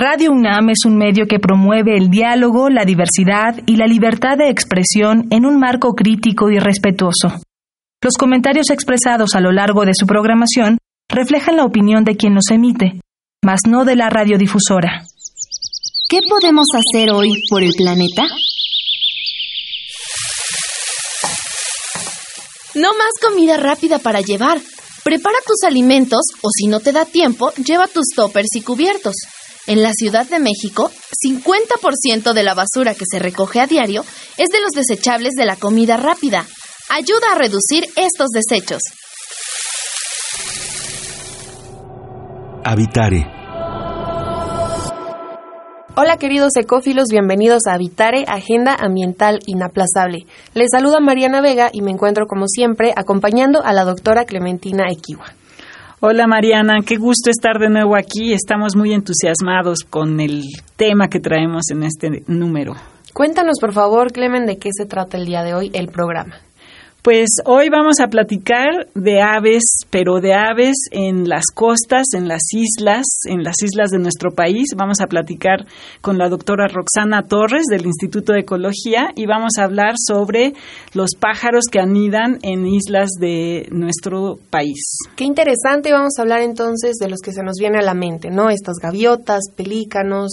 Radio UNAM es un medio que promueve el diálogo, la diversidad y la libertad de expresión en un marco crítico y respetuoso. Los comentarios expresados a lo largo de su programación reflejan la opinión de quien los emite, mas no de la radiodifusora. ¿Qué podemos hacer hoy por el planeta? No más comida rápida para llevar. Prepara tus alimentos o si no te da tiempo, lleva tus toppers y cubiertos. En la Ciudad de México, 50% de la basura que se recoge a diario es de los desechables de la comida rápida. Ayuda a reducir estos desechos. Habitare. Hola queridos ecófilos, bienvenidos a Habitare, Agenda Ambiental Inaplazable. Les saluda Mariana Vega y me encuentro como siempre acompañando a la doctora Clementina Equiwa. Hola Mariana, qué gusto estar de nuevo aquí. Estamos muy entusiasmados con el tema que traemos en este número. Cuéntanos por favor, Clemen, de qué se trata el día de hoy el programa. Pues hoy vamos a platicar de aves, pero de aves en las costas, en las islas, en las islas de nuestro país. Vamos a platicar con la doctora Roxana Torres del Instituto de Ecología y vamos a hablar sobre los pájaros que anidan en islas de nuestro país. Qué interesante, vamos a hablar entonces de los que se nos viene a la mente, ¿no? Estas gaviotas, pelícanos,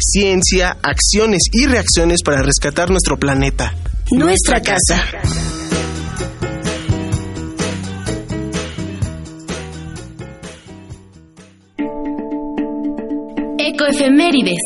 ciencia, acciones y reacciones para rescatar nuestro planeta. Nuestra, casa. Ecoefemérides.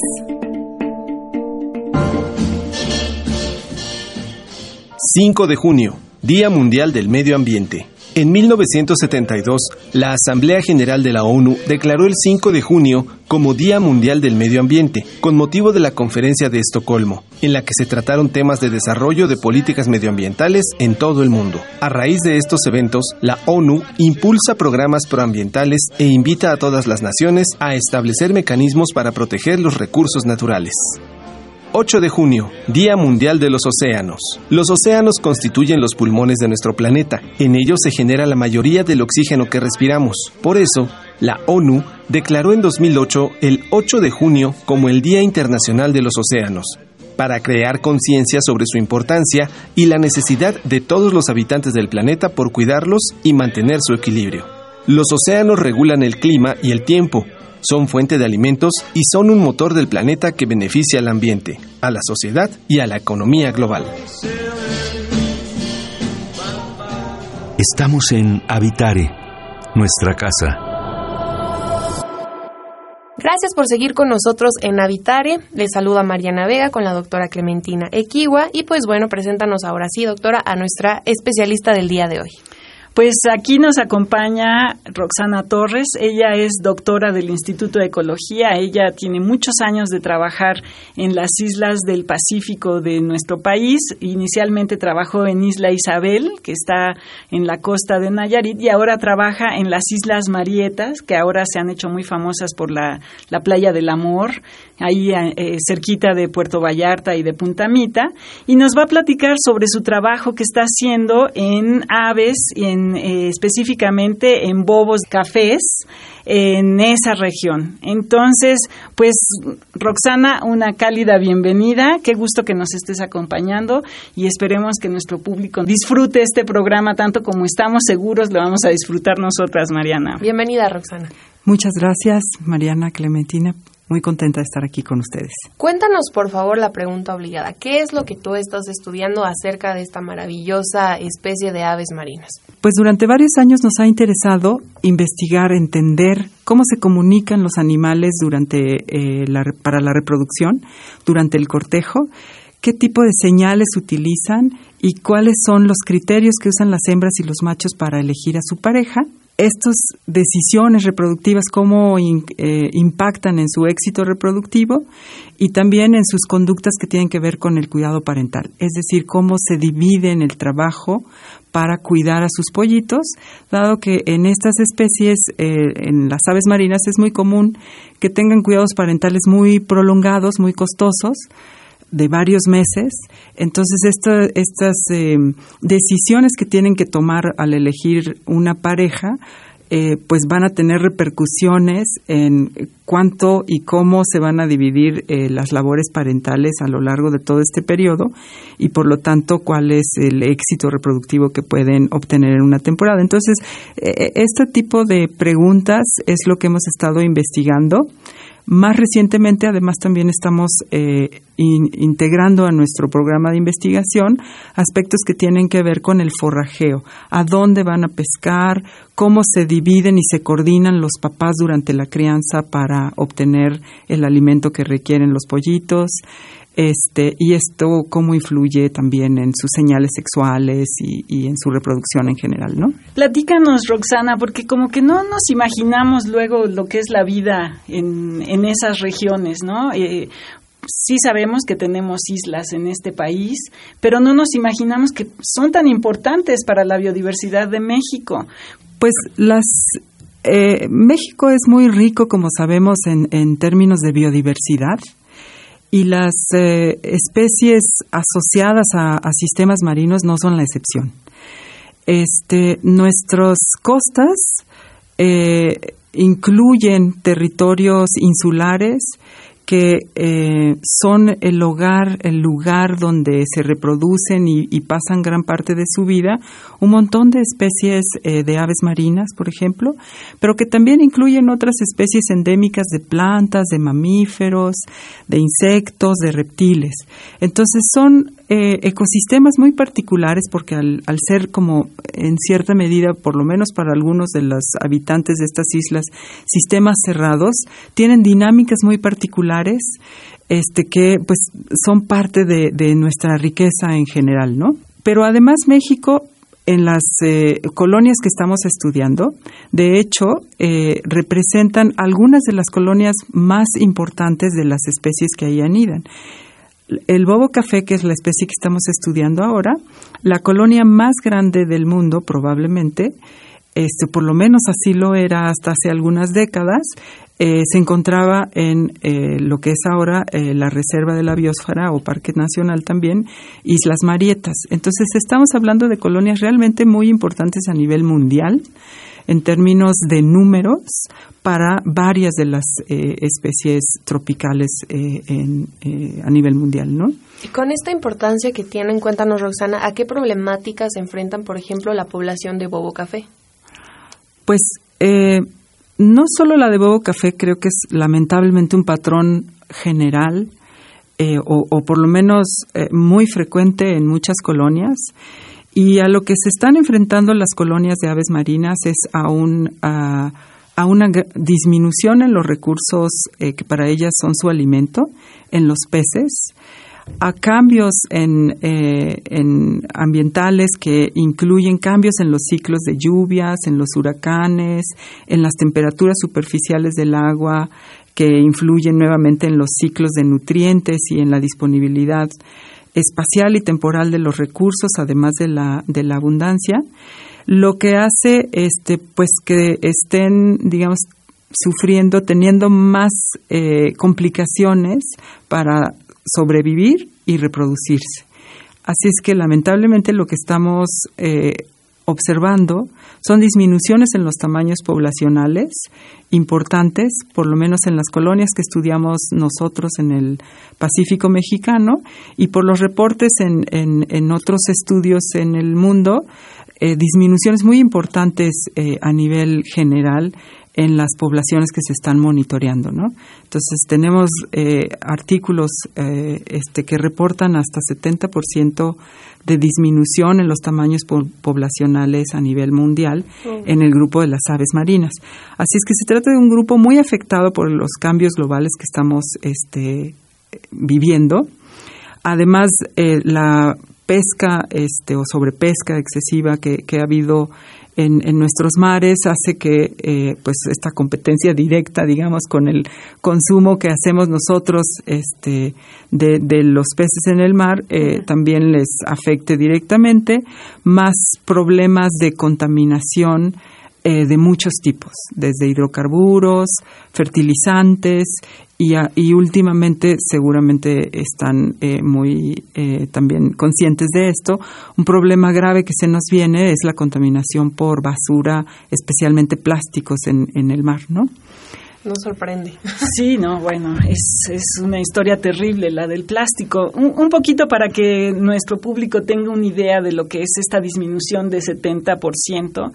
5 de junio, Día Mundial del Medio Ambiente. En 1972, la Asamblea General de la ONU declaró el 5 de junio como Día Mundial del Medio Ambiente, con motivo de la Conferencia de Estocolmo, en la que se trataron temas de desarrollo de políticas medioambientales en todo el mundo. A raíz de estos eventos, la ONU impulsa programas proambientales e invita a todas las naciones a establecer mecanismos para proteger los recursos naturales. 8 de junio, Día Mundial de los Océanos. Los océanos constituyen los pulmones de nuestro planeta. En ellos se genera la mayoría del oxígeno que respiramos. Por eso, la ONU declaró en 2008 el 8 de junio como el Día Internacional de los Océanos para crear conciencia sobre su importancia y la necesidad de todos los habitantes del planeta por cuidarlos y mantener su equilibrio. Los océanos regulan el clima y el tiempo, son fuente de alimentos y son un motor del planeta que beneficia al ambiente, a la sociedad y a la economía global. Estamos en Habitare, nuestra casa. Gracias por seguir con nosotros en Habitare. Les saluda Mariana Vega con la doctora Clementina Equiwa. Y pues bueno, preséntanos ahora sí, doctora, a nuestra especialista del día de hoy. Pues aquí nos acompaña Roxana Torres. Ella es doctora del Instituto de Ecología. Ella tiene muchos años de trabajar en las islas del Pacífico de nuestro país. Inicialmente trabajó en Isla Isabel, que está en la costa de Nayarit, y ahora trabaja en las Islas Marietas, que ahora se han hecho muy famosas por la, la playa del amor, ahí eh, cerquita de Puerto Vallarta y de Puntamita. Y nos va a platicar sobre su trabajo que está haciendo en aves y en eh, específicamente en bobos cafés en esa región. Entonces, pues Roxana, una cálida bienvenida, qué gusto que nos estés acompañando y esperemos que nuestro público disfrute este programa tanto como estamos seguros lo vamos a disfrutar nosotras, Mariana. Bienvenida, Roxana. Muchas gracias, Mariana Clementina, muy contenta de estar aquí con ustedes. Cuéntanos, por favor, la pregunta obligada. ¿Qué es lo que tú estás estudiando acerca de esta maravillosa especie de aves marinas? Pues durante varios años nos ha interesado investigar, entender cómo se comunican los animales durante eh, para la reproducción, durante el cortejo, qué tipo de señales utilizan y cuáles son los criterios que usan las hembras y los machos para elegir a su pareja estas decisiones reproductivas, cómo eh, impactan en su éxito reproductivo y también en sus conductas que tienen que ver con el cuidado parental, es decir, cómo se divide en el trabajo para cuidar a sus pollitos, dado que en estas especies, eh, en las aves marinas, es muy común que tengan cuidados parentales muy prolongados, muy costosos, de varios meses. Entonces, estas eh, decisiones que tienen que tomar al elegir una pareja, eh, pues van a tener repercusiones en cuánto y cómo se van a dividir eh, las labores parentales a lo largo de todo este periodo y por lo tanto cuál es el éxito reproductivo que pueden obtener en una temporada. Entonces, este tipo de preguntas es lo que hemos estado investigando. Más recientemente, además, también estamos eh, integrando a nuestro programa de investigación aspectos que tienen que ver con el forrajeo, a dónde van a pescar, cómo se dividen y se coordinan los papás durante la crianza para obtener el alimento que requieren los pollitos, este, y esto cómo influye también en sus señales sexuales y, en su reproducción en general, ¿no? Platícanos, Roxana, porque como que no nos imaginamos luego lo que es la vida en, en esas regiones, ¿no? Eh, sí sabemos que tenemos islas en este país, pero no nos imaginamos que son tan importantes para la biodiversidad de México. Pues las eh, México es muy rico, como sabemos, en, en términos de biodiversidad y las eh, especies asociadas a, sistemas marinos no son la excepción. Este, nuestras costas eh, incluyen territorios insulares que eh, son el hogar, el lugar donde se reproducen y, pasan gran parte de su vida, un montón de especies eh, de aves marinas, por ejemplo, pero que también incluyen otras especies endémicas de plantas, de mamíferos, de insectos, de reptiles. Entonces son eh, ecosistemas muy particulares porque al, al, ser como en cierta medida, por lo menos para algunos de los habitantes de estas islas, sistemas cerrados, tienen dinámicas muy particulares este, que pues son parte de, nuestra riqueza en general, ¿no? Pero además México en las eh, colonias que estamos estudiando, de hecho, eh, representan algunas de las colonias más importantes de las especies que ahí anidan el bobo café, que es la especie que estamos estudiando ahora, la colonia más grande del mundo probablemente, este, por lo menos así lo era hasta hace algunas décadas, eh, se encontraba en eh, lo que es ahora eh, la Reserva de la Biosfera o Parque Nacional también, Islas Marietas. Entonces estamos hablando de colonias realmente muy importantes a nivel mundial en términos de números para varias de las eh, especies tropicales eh, a nivel mundial, ¿no? Y con esta importancia que tienen, cuéntanos, Roxana, ¿a qué problemáticas se enfrentan, por ejemplo, la población de bobo café? Pues no solo la de bobo café, creo que es lamentablemente un patrón general o, o, por lo menos muy frecuente en muchas colonias. Y a lo que se están enfrentando las colonias de aves marinas es a, un, a, una disminución en los recursos eh, que para ellas son su alimento, en los peces, a cambios en, eh, en, ambientales que incluyen cambios en los ciclos de lluvias, en los huracanes, en las temperaturas superficiales del agua, que influyen nuevamente en los ciclos de nutrientes y en la disponibilidad espacial y temporal de los recursos, además de la, de la abundancia, lo que hace este, pues que estén, digamos, sufriendo, teniendo más eh, complicaciones para sobrevivir y reproducirse. Así es que lamentablemente lo que estamos eh, observando son disminuciones en los tamaños poblacionales importantes, por lo menos en las colonias que estudiamos nosotros en el Pacífico mexicano y por los reportes en, en, otros estudios en el mundo, eh, disminuciones muy importantes eh, a nivel general en las poblaciones que se están monitoreando, ¿no? Entonces tenemos eh, artículos este, que reportan hasta 70% de disminución en los tamaños poblacionales a nivel mundial en el grupo de las aves marinas. Así es que se trata de un grupo muy afectado por los cambios globales que estamos este, viviendo. Además, eh, la pesca este, o sobrepesca excesiva que, que ha habido en, nuestros mares hace que eh, pues esta competencia directa digamos con el consumo que hacemos nosotros este de, de los peces en el mar eh, también les afecte directamente más problemas de contaminación eh, de muchos tipos, desde hidrocarburos, fertilizantes y, y últimamente seguramente están eh, muy eh, también conscientes de esto. Un problema grave que se nos viene es la contaminación por basura, especialmente plásticos en, en el mar, ¿no? Nos sorprende. Sí, no, bueno, es, es una historia terrible la del plástico. Un, un, poquito para que nuestro público tenga una idea de lo que es esta disminución de 70%.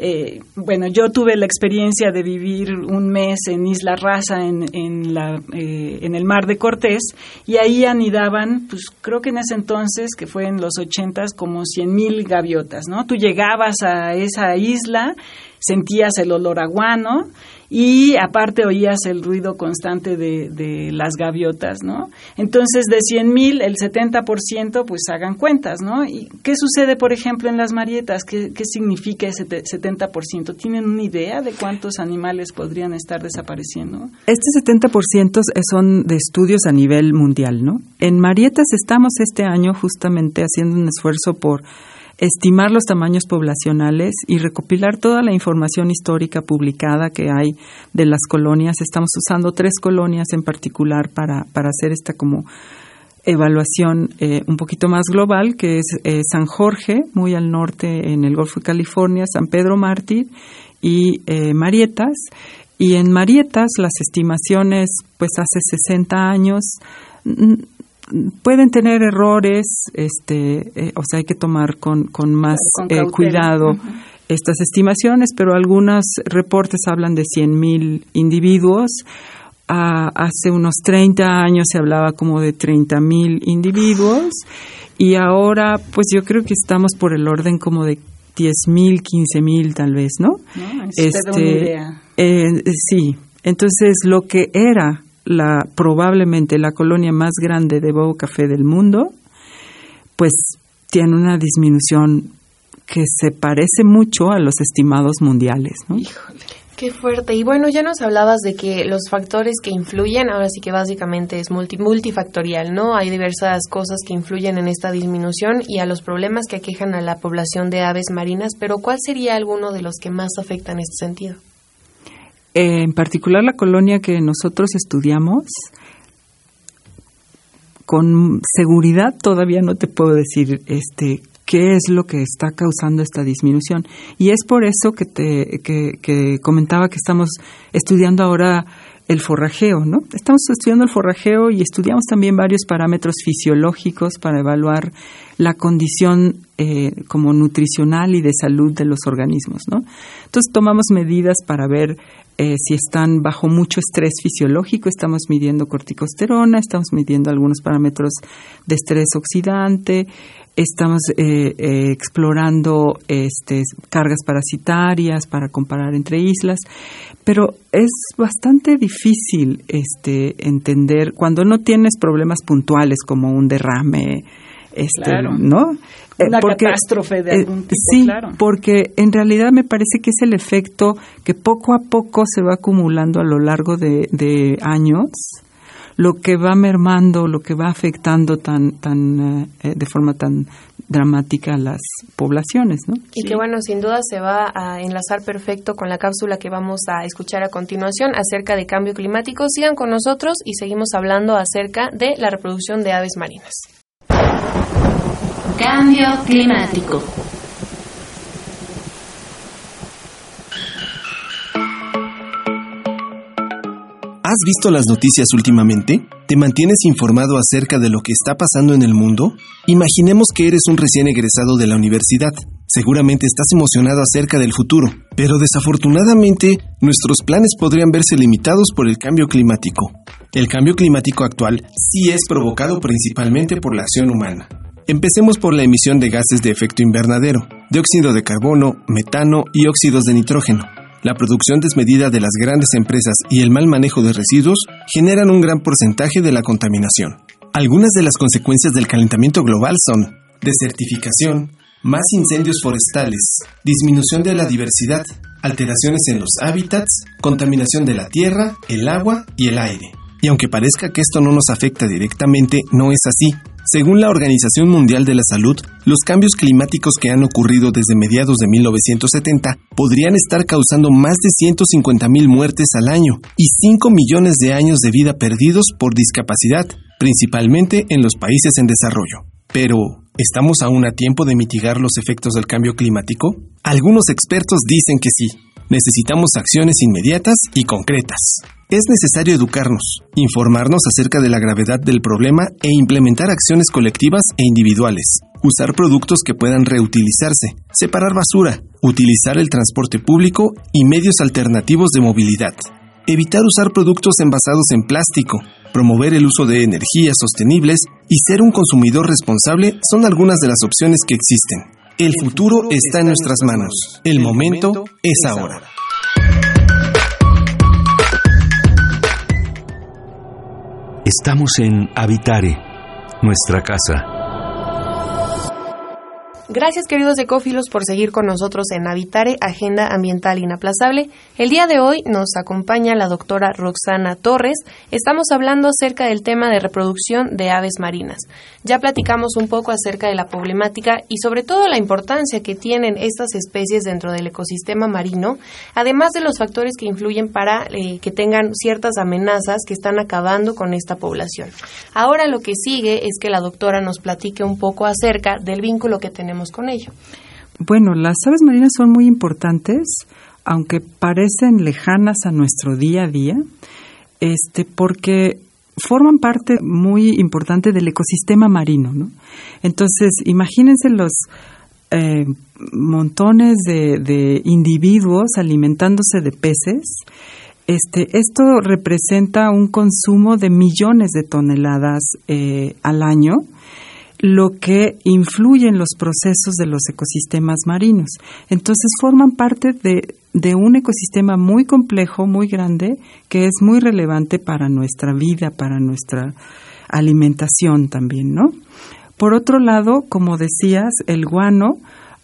Eh, bueno, yo tuve la experiencia de vivir un mes en Isla Raza, en, en, la, eh, en el mar de Cortés, y ahí anidaban, pues creo que en ese entonces, que fue en los ochentas, como cien mil gaviotas, ¿no? Tú llegabas a esa isla, sentías el olor aguano, y aparte oías el ruido constante de, de las gaviotas, ¿no? Entonces, de 100 mil, el 70%, pues hagan cuentas, ¿no? ¿Y qué sucede, por ejemplo, en las marietas? ¿Qué, qué significa ese 70%? ¿Tienen una idea de cuántos animales podrían estar desapareciendo? Este 70% son de estudios a nivel mundial, ¿no? En marietas estamos este año justamente haciendo un esfuerzo por estimar los tamaños poblacionales y recopilar toda la información histórica publicada que hay de las colonias. Estamos usando tres colonias en particular para, para hacer esta como evaluación eh, un poquito más global, que es eh, San Jorge, muy al norte en el Golfo de California, San Pedro Mártir y eh, Marietas. Y en Marietas las estimaciones, pues hace 60 años, pueden tener errores, este, eh, o sea, hay que tomar con, con más eh, cuidado estas estimaciones, pero algunos reportes hablan de 100.000 individuos. Ah, hace unos 30 años se hablaba como de 30.000 individuos y ahora pues yo creo que estamos por el orden como de 10.000, 15.000 tal vez, ¿no? este, eh, sí, entonces lo que era la probablemente la colonia más grande de bobo café del mundo, pues tiene una disminución que se parece mucho a los estimados mundiales, ¿no? Híjole. Qué fuerte. Y bueno, ya nos hablabas de que los factores que influyen, ahora sí que básicamente es multi, multifactorial, ¿no? Hay diversas cosas que influyen en esta disminución y a los problemas que aquejan a la población de aves marinas, pero ¿cuál sería alguno de los que más afectan en este sentido? en particular la colonia que nosotros estudiamos, con seguridad todavía no te puedo decir este qué es lo que está causando esta disminución. Y es por eso que te que comentaba que estamos estudiando ahora el forrajeo, ¿no? Estamos estudiando el forrajeo y estudiamos también varios parámetros fisiológicos para evaluar la condición eh, como nutricional y de salud de los organismos, ¿no? Entonces tomamos medidas para ver eh, si están bajo mucho estrés fisiológico, estamos midiendo corticosterona, estamos midiendo algunos parámetros de estrés oxidante, estamos eh, eh, explorando este, cargas parasitarias para comparar entre islas, pero es bastante difícil este, entender cuando no tienes problemas puntuales como un derrame, este, ¿no? Eh, Una catástrofe de algún tipo, sí, porque en realidad me parece que es el efecto que poco a poco se va acumulando a lo largo de, de años lo que va mermando, lo que va afectando tan, tan, eh, de forma tan dramática a las poblaciones, ¿no? Y que bueno, sin duda se va a enlazar perfecto con la cápsula que vamos a escuchar a continuación acerca de cambio climático. Sigan con nosotros y seguimos hablando acerca de la reproducción de aves marinas. Cambio climático. ¿Has visto las noticias últimamente? ¿Te mantienes informado acerca de lo que está pasando en el mundo? Imaginemos que eres un recién egresado de la universidad. Seguramente estás emocionado acerca del futuro, pero desafortunadamente nuestros planes podrían verse limitados por el cambio climático. El cambio climático actual sí es provocado principalmente por la acción humana. Empecemos por la emisión de gases de efecto invernadero, dióxido de carbono, metano y óxidos de nitrógeno. La producción desmedida de las grandes empresas y el mal manejo de residuos generan un gran porcentaje de la contaminación. Algunas de las consecuencias del calentamiento global son desertificación, más incendios forestales, disminución de la diversidad, alteraciones en los hábitats, contaminación de la tierra, el agua y el aire. Y aunque parezca que esto no nos afecta directamente, no es así. Según la Organización Mundial de la Salud, los cambios climáticos que han ocurrido desde mediados de 1970 podrían estar causando más de 150.000 muertes al año y 5 millones de años de vida perdidos por discapacidad, principalmente en los países en desarrollo. Pero, ¿estamos aún a tiempo de mitigar los efectos del cambio climático? Algunos expertos dicen que sí. Necesitamos acciones inmediatas y concretas. Es necesario educarnos, informarnos acerca de la gravedad del problema e implementar acciones colectivas e individuales. Usar productos que puedan reutilizarse, separar basura, utilizar el transporte público y medios alternativos de movilidad. Evitar usar productos envasados en plástico, promover el uso de energías sostenibles y ser un consumidor responsable son algunas de las opciones que existen. El futuro está en nuestras manos. El momento es ahora. Estamos en Habitare, nuestra casa. Gracias queridos ecófilos por seguir con nosotros en Habitare, Agenda Ambiental Inaplazable. El día de hoy nos acompaña la doctora Roxana Torres. Estamos hablando acerca del tema de reproducción de aves marinas. Ya platicamos un poco acerca de la problemática y sobre todo la importancia que tienen estas especies dentro del ecosistema marino, además de los factores que influyen para eh, que tengan ciertas amenazas que están acabando con esta población. Ahora lo que sigue es que la doctora nos platique un poco acerca del vínculo que tenemos con ello? Bueno, las aves marinas son muy importantes, aunque parecen lejanas a nuestro día a día, este, porque forman parte muy importante del ecosistema marino, ¿no? Entonces, imagínense los eh, montones de, individuos alimentándose de peces. Este, esto representa un consumo de millones de toneladas eh, al año lo que influye en los procesos de los ecosistemas marinos. Entonces forman parte de, de, un ecosistema muy complejo, muy grande, que es muy relevante para nuestra vida, para nuestra alimentación también, ¿no? Por otro lado, como decías, el guano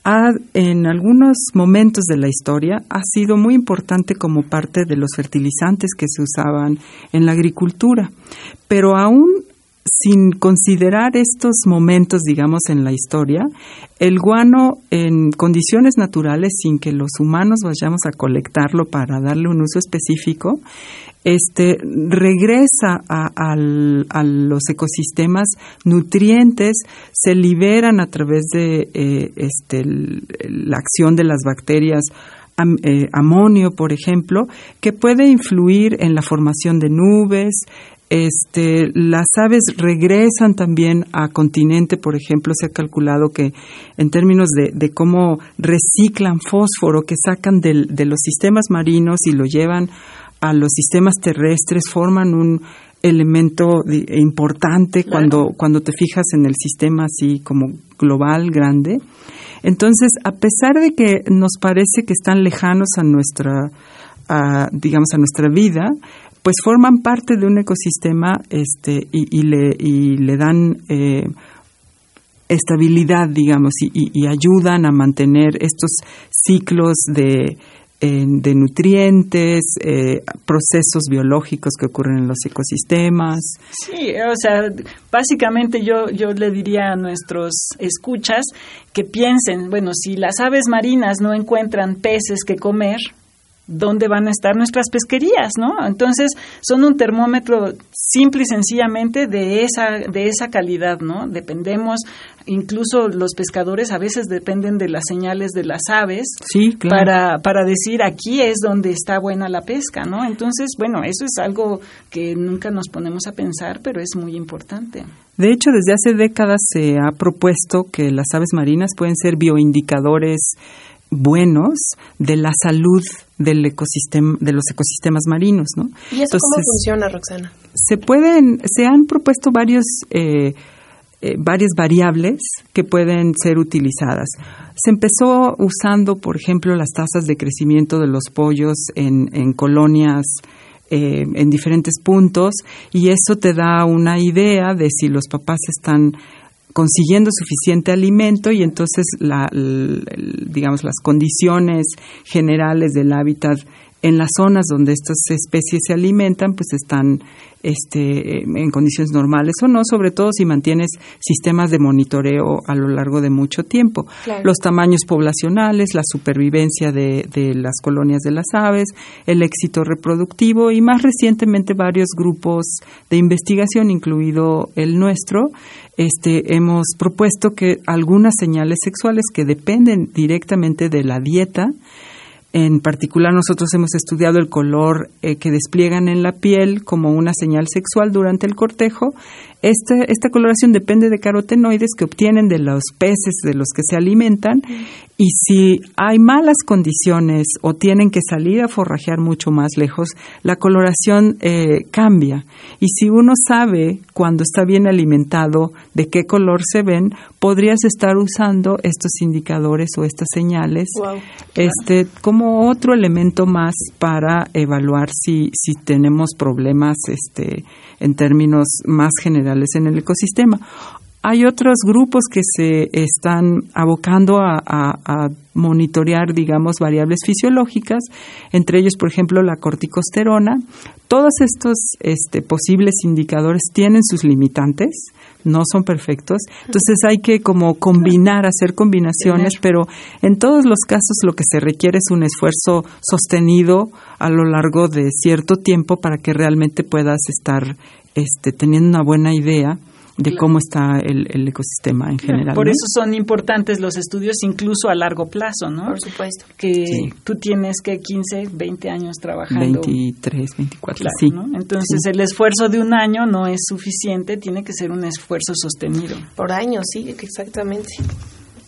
ha, en algunos momentos de la historia ha sido muy importante como parte de los fertilizantes que se usaban en la agricultura, pero aún sin considerar estos momentos, digamos, en la historia, el guano en condiciones naturales, sin que los humanos vayamos a colectarlo para darle un uso específico, este, regresa a, los ecosistemas nutrientes, se liberan a través de eh, este, la acción de las bacterias eh, amonio, por ejemplo, que puede influir en la formación de nubes, este, las aves regresan también a continente, por ejemplo, se ha calculado que en términos de, cómo reciclan fósforo que sacan de los sistemas marinos y lo llevan a los sistemas terrestres, forman un elemento importante cuando, cuando te fijas en el sistema así como global, grande. Entonces, a pesar de que nos parece que están lejanos a nuestra, digamos, a nuestra vida, pues forman parte de un ecosistema este, y, le, y le dan eh, estabilidad, digamos, y, ayudan a mantener estos ciclos de, de nutrientes, eh, procesos biológicos que ocurren en los ecosistemas. Sí, o sea, básicamente yo, yo le diría a nuestros escuchas que piensen, bueno, si las aves marinas no encuentran peces que comer, dónde van a estar nuestras pesquerías, ¿no? Entonces, son un termómetro simple y sencillamente de esa de esa calidad, ¿no? Dependemos incluso los pescadores a veces dependen de las señales de las aves para para decir aquí es donde está buena la pesca, ¿no? Entonces, bueno, eso es algo que nunca nos ponemos a pensar, pero es muy importante. De hecho, desde hace décadas se ha propuesto que las aves marinas pueden ser bioindicadores buenos de la salud del ecosistema, de los ecosistemas marinos, ¿no? ¿Y eso cómo funciona, Roxana? Se pueden, se han propuesto varios, eh, eh, varias variables que pueden ser utilizadas. Se empezó usando, por ejemplo, las tasas de crecimiento de los pollos en, en colonias eh, en diferentes puntos y eso te da una idea de si los papás están consiguiendo suficiente alimento y entonces la, digamos las condiciones generales del hábitat en las zonas donde estas especies se alimentan, pues están este, en condiciones normales o no, sobre todo si mantienes sistemas de monitoreo a lo largo de mucho tiempo. Los tamaños poblacionales, la supervivencia de, de, las colonias de las aves, el éxito reproductivo y más recientemente varios grupos de investigación, incluido el nuestro, este, hemos propuesto que algunas señales sexuales que dependen directamente de la dieta, en particular, nosotros hemos estudiado el color eh, que despliegan en la piel como una señal sexual durante el cortejo. Esta, esta coloración depende de carotenoides que obtienen de los peces de los que se alimentan y si hay malas condiciones o tienen que salir a forrajear mucho más lejos, la coloración eh, cambia. Y si uno sabe cuando está bien alimentado de qué color se ven, podrías estar usando estos indicadores o estas señales este, como otro elemento más para evaluar si, si tenemos problemas este, en términos más generales en el ecosistema. Hay otros grupos que se están abocando a, monitorear, digamos, variables fisiológicas, entre ellos, por ejemplo, la corticosterona. Todos estos este, posibles indicadores tienen sus limitantes, no son perfectos, entonces hay que como combinar, hacer combinaciones, pero en todos los casos lo que se requiere es un esfuerzo sostenido a lo largo de cierto tiempo para que realmente puedas estar este, teniendo una buena idea de cómo está el, ecosistema en general. Por eso son importantes los estudios incluso a largo plazo, ¿no? Por supuesto. Que tú tienes que 15, 20 años trabajando. 23, 24, sí. Entonces el esfuerzo de un año no es suficiente, tiene que ser un esfuerzo sostenido. Por año, sí, exactamente.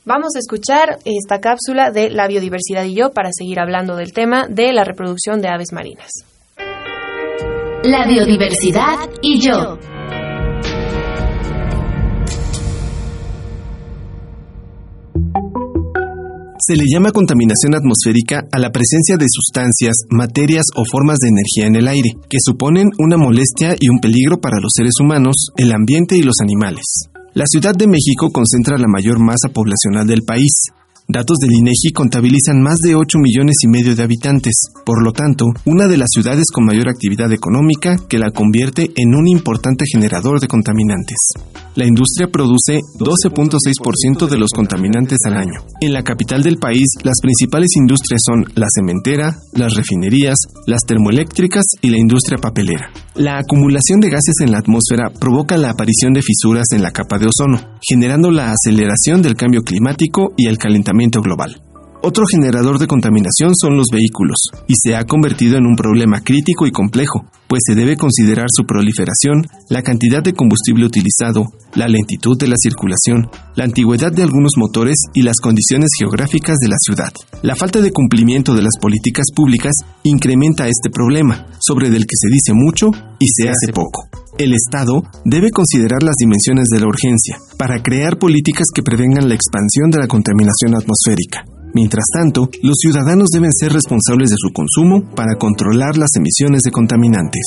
Vamos a escuchar esta cápsula de la biodiversidad y yo para seguir hablando del tema de la reproducción de aves marinas. La biodiversidad y yo. Se le llama contaminación atmosférica a la presencia de sustancias, materias o formas de energía en el aire, que suponen una molestia y un peligro para los seres humanos, el ambiente y los animales. La Ciudad de México concentra la mayor masa poblacional del país, Datos del INEGI contabilizan más de 8 millones y medio de habitantes, por lo tanto, una de las ciudades con mayor actividad económica que la convierte en un importante generador de contaminantes. La industria produce 12.6% de los contaminantes al año. En la capital del país, las principales industrias son la cementera, las refinerías, las termoeléctricas y la industria papelera. La acumulación de gases en la atmósfera provoca la aparición de fisuras en la capa de ozono, generando la aceleración del cambio climático y el calentamiento global. Otro generador de contaminación son los vehículos, y se ha convertido en un problema crítico y complejo, pues se debe considerar su proliferación, la cantidad de combustible utilizado, la lentitud de la circulación, la antigüedad de algunos motores y las condiciones geográficas de la ciudad. La falta de cumplimiento de las políticas públicas incrementa este problema, sobre el que se dice mucho y se hace poco. El Estado debe considerar las dimensiones de la urgencia para crear políticas que prevengan la expansión de la contaminación atmosférica. Mientras tanto, los ciudadanos deben ser responsables de su consumo para controlar las emisiones de contaminantes.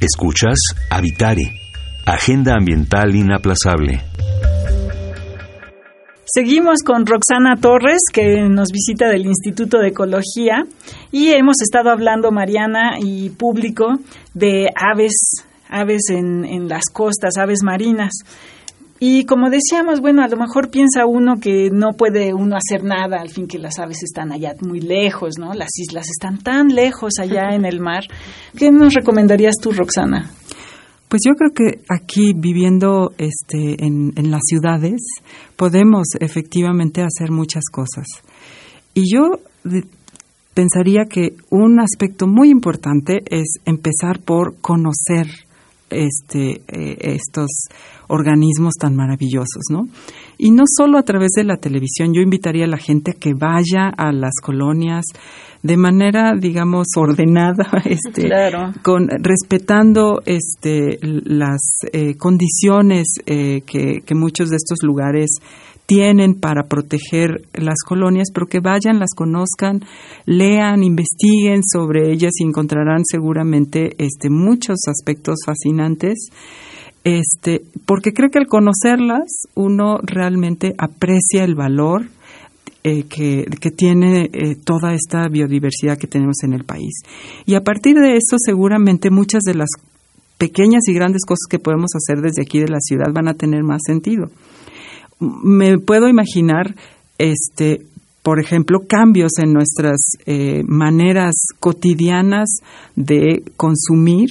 Escuchas Habitare, Agenda Ambiental Inaplazable. Seguimos con Roxana Torres, que nos visita del Instituto de Ecología, y hemos estado hablando, Mariana y público, de aves aves en, en las costas, aves marinas. Y como decíamos, bueno, a lo mejor piensa uno que no puede uno hacer nada, al fin que las aves están allá muy lejos, ¿no? Las islas están tan lejos allá en el mar. ¿Qué nos recomendarías tú, Roxana? Pues yo creo que aquí viviendo este, en, en las ciudades podemos efectivamente hacer muchas cosas. Y yo pensaría que un aspecto muy importante es empezar por conocer este, eh, estos organismos tan maravillosos, ¿no? Y no solo a través de la televisión, yo invitaría a la gente a que vaya a las colonias de manera, digamos, ordenada, este, con respetando este, las eh, condiciones eh, que, que muchos de estos lugares tienen para proteger las colonias, pero que vayan, las conozcan, lean, investiguen sobre ellas y encontrarán seguramente este, muchos aspectos fascinantes. Este, porque creo que al conocerlas uno realmente aprecia el valor eh, que, tiene eh, toda esta biodiversidad que tenemos en el país. Y a partir de eso, seguramente muchas de las pequeñas y grandes cosas que podemos hacer desde aquí de la ciudad van a tener más sentido. Me puedo imaginar, este, por ejemplo, cambios en nuestras eh, maneras cotidianas de consumir.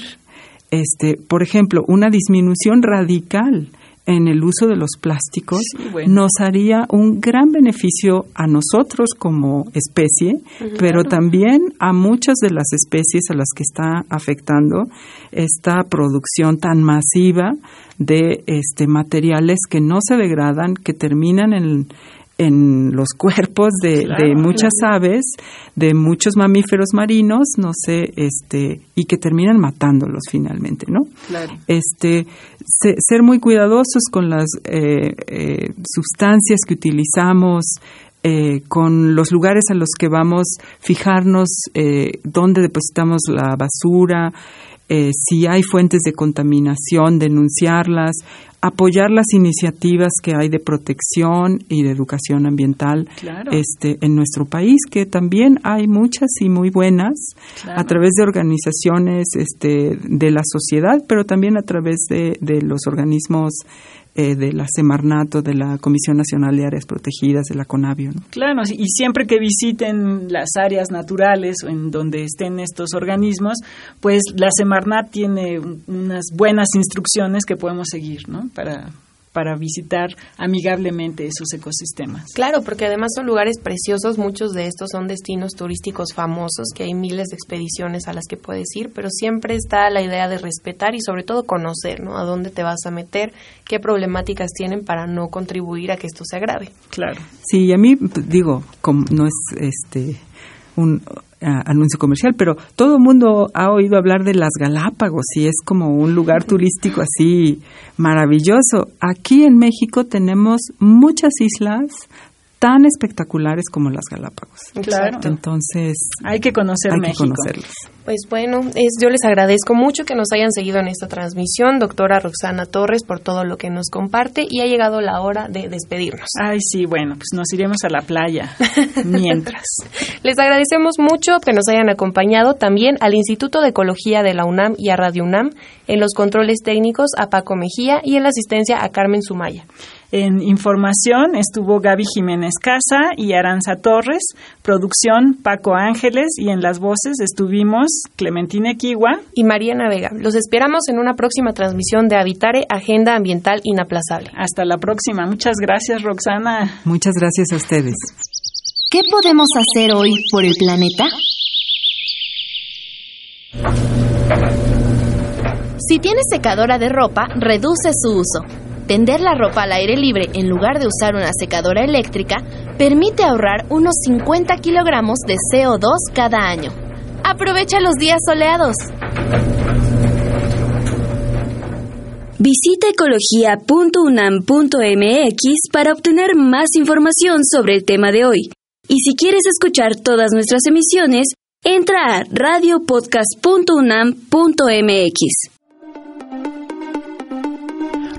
Este, por ejemplo, una disminución radical en el uso de los plásticos nos haría un gran beneficio a nosotros como especie, pero también a muchas de las especies a las que está afectando esta producción tan masiva de este materiales que no se degradan, que terminan en, en los cuerpos de, muchas aves, de muchos mamíferos marinos, no sé, este, y que terminan matándolos finalmente, ¿no? Este, ser muy cuidadosos con las eh, eh, sustancias que utilizamos, eh, con los lugares a los que vamos, fijarnos dónde depositamos la basura, si hay fuentes de contaminación, denunciarlas, apoyar las iniciativas que hay de protección y de educación ambiental este, en nuestro país, que también hay muchas y muy buenas a través de organizaciones este, de la sociedad, pero también a través de, de los organismos eh, de la Semarnato, de la Comisión Nacional de Áreas Protegidas, de la CONAVIO. Claro, y siempre que visiten las áreas naturales o en donde estén estos organismos, pues la Semarnat tiene unas buenas instrucciones que podemos seguir, ¿no? Para, para visitar amigablemente esos ecosistemas. Claro, porque además son lugares preciosos, muchos de estos son destinos turísticos famosos, que hay miles de expediciones a las que puedes ir, pero siempre está la idea de respetar y sobre todo conocer, ¿no? A dónde te vas a meter, qué problemáticas tienen para no contribuir a que esto se agrave. Claro. Sí, a mí digo, como no es este un anuncio comercial, pero todo el mundo ha oído hablar de las Galápagos y es como un lugar turístico así maravilloso. Aquí en México tenemos muchas islas tan espectaculares como las Galápagos. Claro. Entonces, hay que conocer hay México. Que conocerlos. Pues bueno, es, yo les agradezco mucho que nos hayan seguido en esta transmisión, doctora Roxana Torres, por todo lo que nos comparte y ha llegado la hora de despedirnos. Ay, sí, bueno, pues nos iremos a la playa mientras. les agradecemos mucho que nos hayan acompañado también al Instituto de Ecología de la UNAM y a Radio UNAM, en los controles técnicos a Paco Mejía y en la asistencia a Carmen Sumaya. En información estuvo Gaby Jiménez Casa y Aranza Torres, producción Paco Ángeles y en las voces estuvimos Clementina Equigua y Mariana Vega. Los esperamos en una próxima transmisión de Habitare, Agenda Ambiental Inaplazable. Hasta la próxima. Muchas gracias, Roxana. Muchas gracias a ustedes. ¿Qué podemos hacer hoy por el planeta? Si tienes secadora de ropa, reduce su uso. Tender la ropa al aire libre en lugar de usar una secadora eléctrica permite ahorrar unos 50 kilogramos de CO2 cada año. Aprovecha los días soleados. Visita ecología.unam.mx para obtener más información sobre el tema de hoy. Y si quieres escuchar todas nuestras emisiones, entra a radiopodcast.unam.mx.